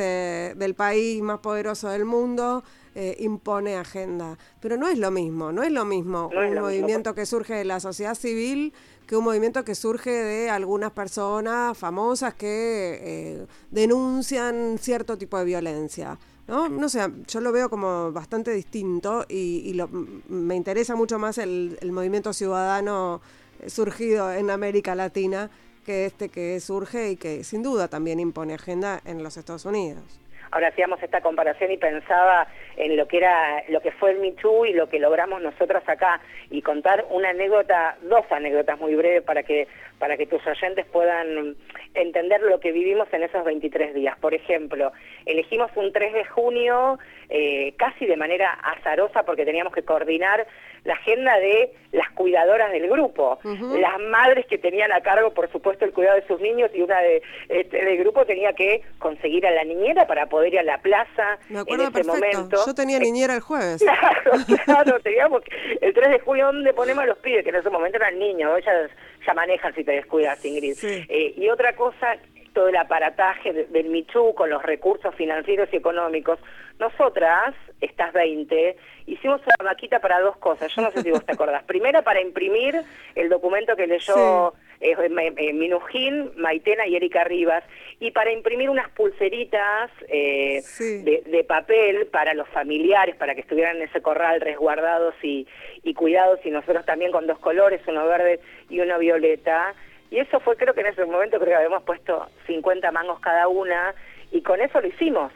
del país más poderoso del mundo, eh, impone agenda. Pero no es lo mismo, no es lo mismo un movimiento que surge de la sociedad civil que un movimiento que surge de algunas personas famosas que eh, denuncian cierto tipo de violencia. ¿no? No sé, yo lo veo como bastante distinto y, lo, me interesa mucho más el, el, movimiento ciudadano surgido en América Latina que este que surge y que sin duda también impone agenda en los Estados Unidos ahora hacíamos esta comparación y pensaba en lo que era lo que fue el Me Too y lo que logramos nosotros acá. Y contar una anécdota, dos anécdotas muy breves para que para que tus oyentes puedan entender lo que vivimos en esos 23 días. Por ejemplo, elegimos un 3 de junio eh, casi de manera azarosa porque teníamos que coordinar la agenda de las cuidadoras del grupo, las madres que tenían a cargo, por supuesto, el cuidado de sus niños y una de, este, del grupo tenía que conseguir a la niñera para poder ir a la plaza Me acuerdo en ese momento. Yo tenía niñera el jueves. Claro, claro, teníamos el 3 de julio, ¿dónde ponemos a los pibes? Que en ese momento eran niños, ellas ya manejan si te descuidas, Ingrid. Eh, y otra cosa, todo el aparataje del Michu con los recursos financieros y económicos. Nosotras, estas 20, hicimos una vaquita para dos cosas. Yo no sé si vos te acordás. Primera, para imprimir el documento que leyó eh, Minujín, Maitena y Erika Rivas, y para imprimir unas pulseritas eh, de, papel para los familiares, para que estuvieran en ese corral resguardados y, y cuidados, y nosotros también con dos colores, uno verde y uno violeta. Y eso fue, creo que en ese momento, creo que habíamos puesto 50 mangos cada una, y con eso lo hicimos.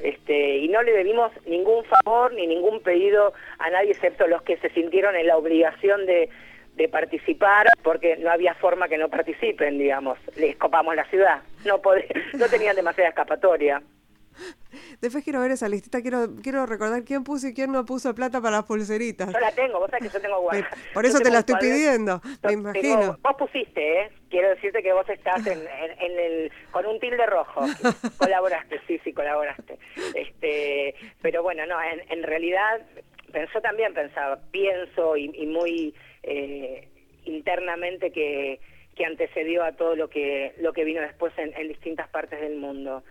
Este, y no le debimos ningún favor ni ningún pedido a nadie excepto los que se sintieron en la obligación de, de participar porque no había forma que no participen, digamos. Les copamos la ciudad. No, no tenían demasiada escapatoria. Después quiero ver esa listita, quiero quiero recordar quién puso y quién no puso plata para las pulseritas. Yo la tengo, vos sabés que yo tengo guardada. Por eso te la estoy pidiendo, me imagino. vos pusiste, ¿eh? Quiero decirte que vos estás en, el, con un tilde rojo. colaboraste, sí, sí, colaboraste. Este, pero bueno, no, en, realidad, yo también pensaba, pienso y, muy eh, internamente que, que antecedió a todo lo que, lo que vino después en, en distintas partes del mundo.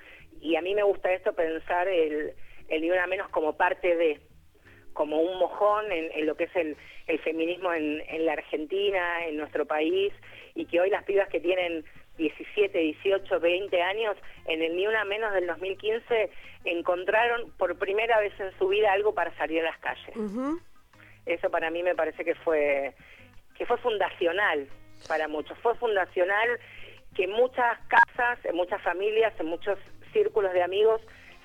Y a mí me gusta esto pensar el, el ni una menos como parte de, como un mojón en, lo que es el, el feminismo en, en, la Argentina, en nuestro país, y que hoy las pibas que tienen 17, 18, 20 años, en el ni una menos del 2015, encontraron por primera vez en su vida algo para salir a las calles. Eso para mí me parece que fue, que fue fundacional para muchos, fue fundacional que muchas casas, en muchas familias, en muchos círculos de amigos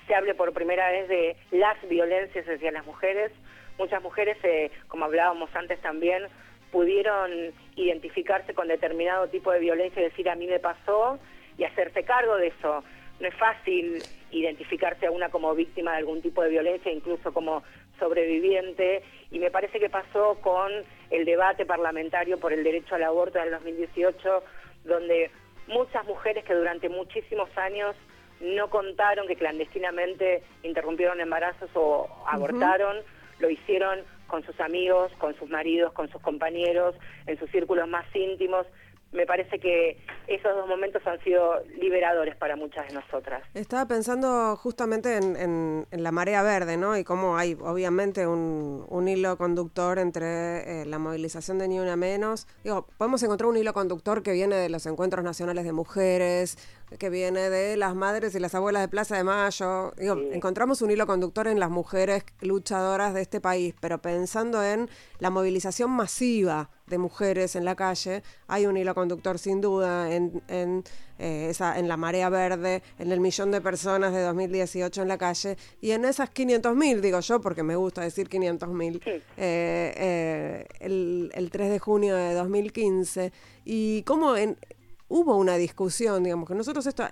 se hable por primera vez de las violencias hacia las mujeres. Muchas mujeres, eh, como hablábamos antes también, pudieron identificarse con determinado tipo de violencia y decir a mí me pasó y hacerse cargo de eso. No es fácil identificarse a una como víctima de algún tipo de violencia, incluso como sobreviviente, y me parece que pasó con el debate parlamentario por el derecho al aborto del 2018, donde muchas mujeres que durante muchísimos años no contaron que clandestinamente interrumpieron embarazos o abortaron, lo hicieron con sus amigos, con sus maridos, con sus compañeros, en sus círculos más íntimos. Me parece que esos dos momentos han sido liberadores para muchas de nosotras. Estaba pensando justamente en, la marea verde, ¿no? Y cómo hay obviamente un, hilo conductor entre eh, la movilización de Ni Una Menos. Digo, podemos encontrar un hilo conductor que viene de los encuentros nacionales de mujeres, que viene de las madres y las abuelas de Plaza de Mayo. Encontramos un hilo conductor en las mujeres luchadoras de este país, pero pensando en la movilización masiva de mujeres en la calle, hay un hilo conductor sin duda en, en, eh, esa, en la marea verde, en el millón de personas de 2018 en la calle y en esas 500.000, digo yo, porque me gusta decir 500.000, eh, eh, el, el 3 de junio de 2015. Y cómo en, hubo una discusión, digamos, que nosotros esto,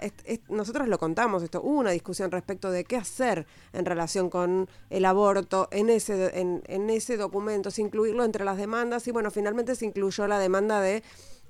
nosotros lo contamos esto, hubo una discusión respecto de qué hacer en relación con el aborto en ese, en, en ese documento, si incluirlo entre las demandas y bueno, finalmente se incluyó la demanda de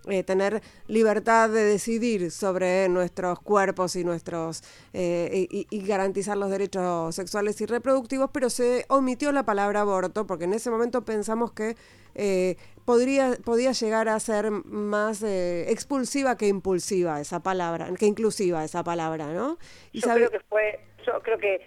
eh, tener libertad de decidir sobre nuestros cuerpos y nuestros eh, y, garantizar los derechos sexuales y reproductivos, pero se omitió la palabra aborto porque en ese momento pensamos que eh, podría podía llegar a ser más expulsiva que impulsiva esa palabra, que inclusiva esa palabra, ¿no? Y yo creo que fue, yo creo que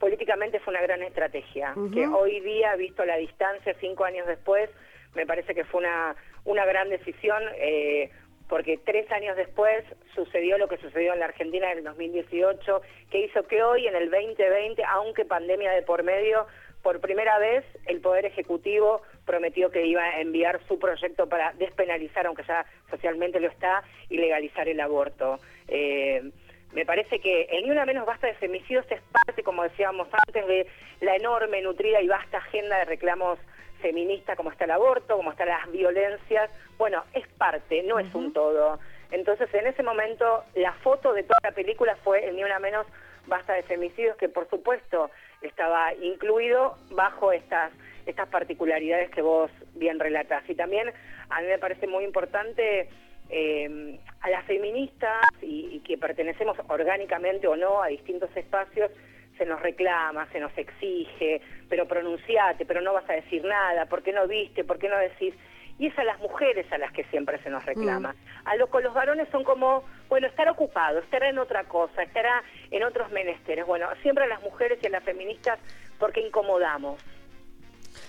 políticamente fue una gran estrategia, que hoy día, visto la distancia, cinco años después, me parece que fue una, una gran decisión, eh, porque tres años después sucedió lo que sucedió en la Argentina en el 2018, que hizo que hoy, en el 2020, aunque pandemia de por medio, por primera vez el Poder Ejecutivo prometió que iba a enviar su proyecto para despenalizar, aunque ya socialmente lo está, y legalizar el aborto. Eh, me parece que el Ni Una Menos Basta de Femicidios es parte, como decíamos antes, de la enorme, nutrida y vasta agenda de reclamos feminista como está el aborto, como están las violencias, bueno, es parte, no es un todo. Entonces, en ese momento, la foto de toda la película fue el ni una menos basta de femicidios, que por supuesto estaba incluido bajo estas estas particularidades que vos bien relatas. Y también a mí me parece muy importante eh, a las feministas y que pertenecemos orgánicamente o no a distintos espacios, se nos reclama, se nos exige, pero pronunciate, pero no vas a decir nada, ¿por qué no viste? ¿Por qué no decís? Y es a las mujeres a las que siempre se nos reclama. Mm. A lo con los varones son como, bueno, estar ocupado, estar en otra cosa, estará en otros menesteres. Bueno, siempre a las mujeres y a las feministas porque incomodamos.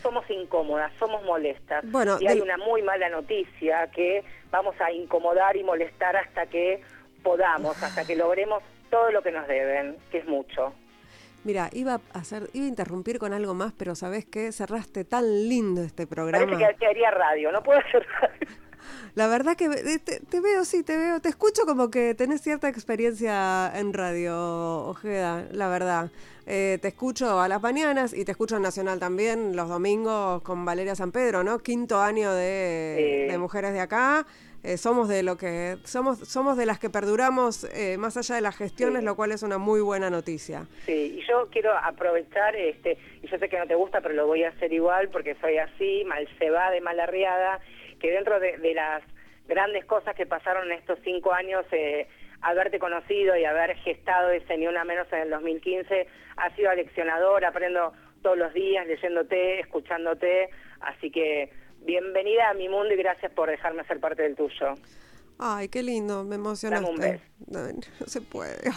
Somos incómodas, somos molestas. Bueno, y hay una muy mala noticia que vamos a incomodar y molestar hasta que podamos, hasta que logremos todo lo que nos deben, que es mucho. Mira, iba a hacer, iba a interrumpir con algo más, pero ¿sabes qué? Cerraste tan lindo este programa. Parece que, haría radio, no puedo hacer radio. La verdad que eh, te, veo, sí, te veo, te escucho como que tenés cierta experiencia en radio, Ojeda, la verdad. Eh, te escucho a las mañanas y te escucho en Nacional también los domingos con Valeria San Pedro, ¿no? Quinto año de, de Mujeres de Acá. Eh, somos de lo que somos somos de las que perduramos eh, más allá de las gestiones, lo cual es una muy buena noticia. Sí, y yo quiero aprovechar, este, y yo sé que no te gusta, pero lo voy a hacer igual porque soy así, mal se va de malarriada, que dentro de, las grandes cosas que pasaron en estos cinco años, eh, haberte conocido y haber gestado ese ni una menos en el 2015 ha sido aleccionador, aprendo todos los días leyéndote, escuchándote, así que bienvenida a mi mundo y gracias por dejarme ser parte del tuyo. Ay, qué lindo, me emocionaste. No, se puede,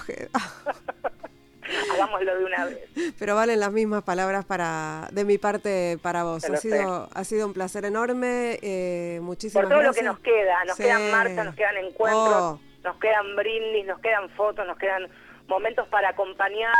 Hagámoslo de una vez. Pero valen las mismas palabras para de mi parte para vos. Ha sido, ha sido un placer enorme. Eh, muchísimas Por todo lo que nos queda. Nos quedan marchas, nos quedan encuentros, oh. nos quedan brindis, nos quedan fotos, nos quedan momentos para acompañar,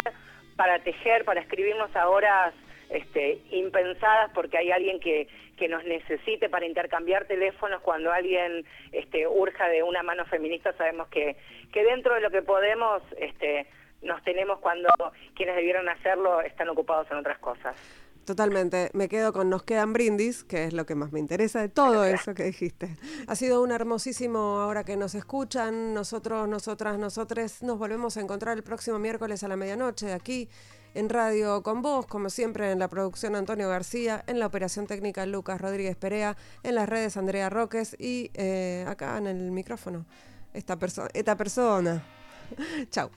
para tejer, para escribirnos ahora este, impensadas porque hay alguien que, que nos necesite para intercambiar teléfonos cuando alguien este, urja de una mano feminista sabemos que, que dentro de lo que podemos este, nos tenemos cuando quienes debieron hacerlo están ocupados en otras cosas. Totalmente. Me quedo con Nos quedan brindis, que es lo que más me interesa de todo eso que dijiste. Ha sido un hermosísimo ahora que nos escuchan. Nosotros, nosotras, nosotres nos volvemos a encontrar el próximo miércoles a la medianoche aquí en Radio con vos, como siempre en la producción Antonio García, en la operación técnica Lucas Rodríguez Perea, en las redes Andrea Roques y eh, acá en el micrófono esta, esta persona. Chao.